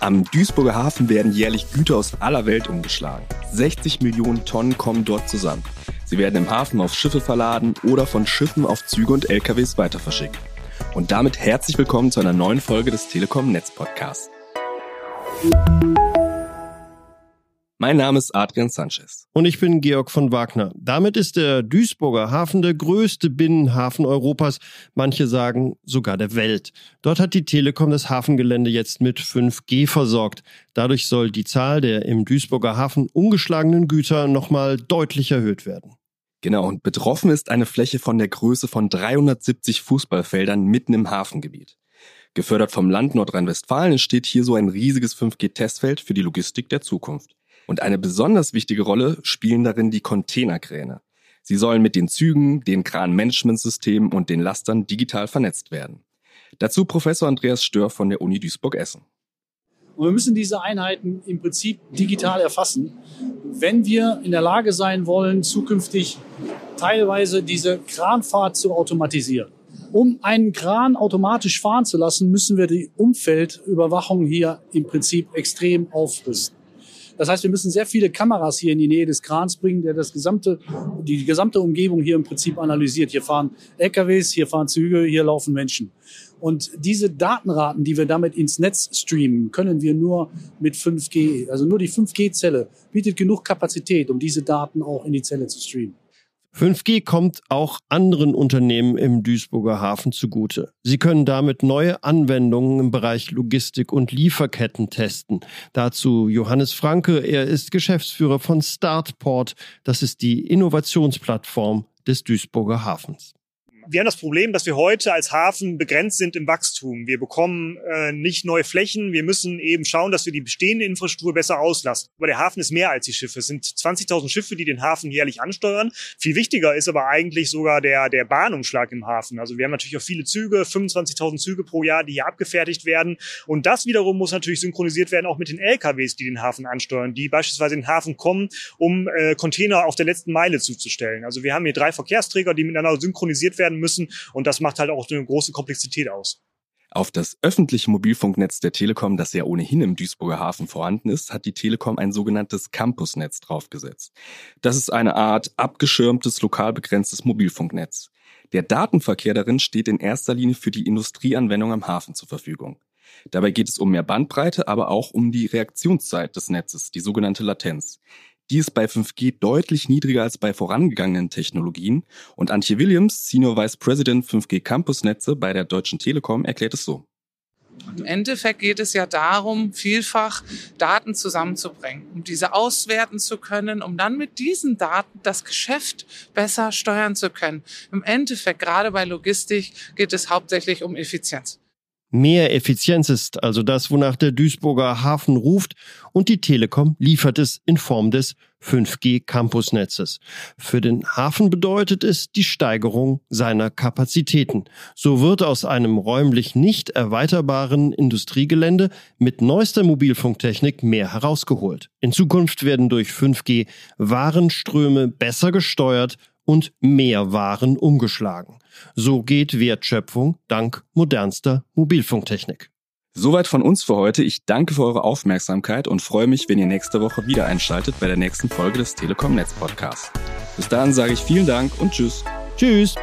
Am Duisburger Hafen werden jährlich Güter aus aller Welt umgeschlagen. 60 Millionen Tonnen kommen dort zusammen. Sie werden im Hafen auf Schiffe verladen oder von Schiffen auf Züge und LKWs weiterverschickt. Und damit herzlich willkommen zu einer neuen Folge des Telekom Netz Podcasts. Mein Name ist Adrian Sanchez. Und ich bin Georg von Wagner. Damit ist der Duisburger Hafen der größte Binnenhafen Europas, manche sagen sogar der Welt. Dort hat die Telekom das Hafengelände jetzt mit 5G versorgt. Dadurch soll die Zahl der im Duisburger Hafen umgeschlagenen Güter nochmal deutlich erhöht werden. Genau, und betroffen ist eine Fläche von der Größe von 370 Fußballfeldern mitten im Hafengebiet. Gefördert vom Land Nordrhein-Westfalen entsteht hier so ein riesiges 5G-Testfeld für die Logistik der Zukunft. Und eine besonders wichtige Rolle spielen darin die Containerkräne. Sie sollen mit den Zügen, den Kranmanagementsystemen und den Lastern digital vernetzt werden. Dazu Professor Andreas Stör von der Uni Duisburg-Essen. Und wir müssen diese Einheiten im Prinzip digital erfassen, wenn wir in der Lage sein wollen, zukünftig teilweise diese Kranfahrt zu automatisieren. Um einen Kran automatisch fahren zu lassen, müssen wir die Umfeldüberwachung hier im Prinzip extrem aufrüsten. Das heißt, wir müssen sehr viele Kameras hier in die Nähe des Krans bringen, der das gesamte, die gesamte Umgebung hier im Prinzip analysiert. Hier fahren LKWs, hier fahren Züge, hier laufen Menschen. Und diese Datenraten, die wir damit ins Netz streamen, können wir nur mit 5G. Also nur die 5G-Zelle bietet genug Kapazität, um diese Daten auch in die Zelle zu streamen. 5G kommt auch anderen Unternehmen im Duisburger Hafen zugute. Sie können damit neue Anwendungen im Bereich Logistik und Lieferketten testen. Dazu Johannes Franke, er ist Geschäftsführer von Startport. Das ist die Innovationsplattform des Duisburger Hafens wir haben das Problem, dass wir heute als Hafen begrenzt sind im Wachstum. Wir bekommen äh, nicht neue Flächen. Wir müssen eben schauen, dass wir die bestehende Infrastruktur besser auslasten. Aber der Hafen ist mehr als die Schiffe. Es sind 20.000 Schiffe, die den Hafen jährlich ansteuern. Viel wichtiger ist aber eigentlich sogar der, der Bahnumschlag im Hafen. Also wir haben natürlich auch viele Züge, 25.000 Züge pro Jahr, die hier abgefertigt werden. Und das wiederum muss natürlich synchronisiert werden auch mit den LKWs, die den Hafen ansteuern, die beispielsweise in den Hafen kommen, um äh, Container auf der letzten Meile zuzustellen. Also wir haben hier drei Verkehrsträger, die miteinander synchronisiert werden müssen. Und das macht halt auch eine große Komplexität aus. Auf das öffentliche Mobilfunknetz der Telekom, das ja ohnehin im Duisburger Hafen vorhanden ist, hat die Telekom ein sogenanntes Campusnetz draufgesetzt. Das ist eine Art abgeschirmtes, lokal begrenztes Mobilfunknetz. Der Datenverkehr darin steht in erster Linie für die Industrieanwendung am Hafen zur Verfügung. Dabei geht es um mehr Bandbreite, aber auch um die Reaktionszeit des Netzes, die sogenannte Latenz. Die ist bei 5G deutlich niedriger als bei vorangegangenen Technologien. Und Antje Williams, Senior Vice President 5G Campus Netze bei der Deutschen Telekom, erklärt es so. Im Endeffekt geht es ja darum, vielfach Daten zusammenzubringen, um diese auswerten zu können, um dann mit diesen Daten das Geschäft besser steuern zu können. Im Endeffekt, gerade bei Logistik, geht es hauptsächlich um Effizienz. Mehr Effizienz ist also das, wonach der Duisburger Hafen ruft und die Telekom liefert es in Form des 5G Campusnetzes. Für den Hafen bedeutet es die Steigerung seiner Kapazitäten. So wird aus einem räumlich nicht erweiterbaren Industriegelände mit neuester Mobilfunktechnik mehr herausgeholt. In Zukunft werden durch 5G Warenströme besser gesteuert und mehr Waren umgeschlagen. So geht Wertschöpfung dank modernster Mobilfunktechnik. Soweit von uns für heute. Ich danke für eure Aufmerksamkeit und freue mich, wenn ihr nächste Woche wieder einschaltet bei der nächsten Folge des Telekom Netz Podcasts. Bis dahin sage ich vielen Dank und tschüss. Tschüss.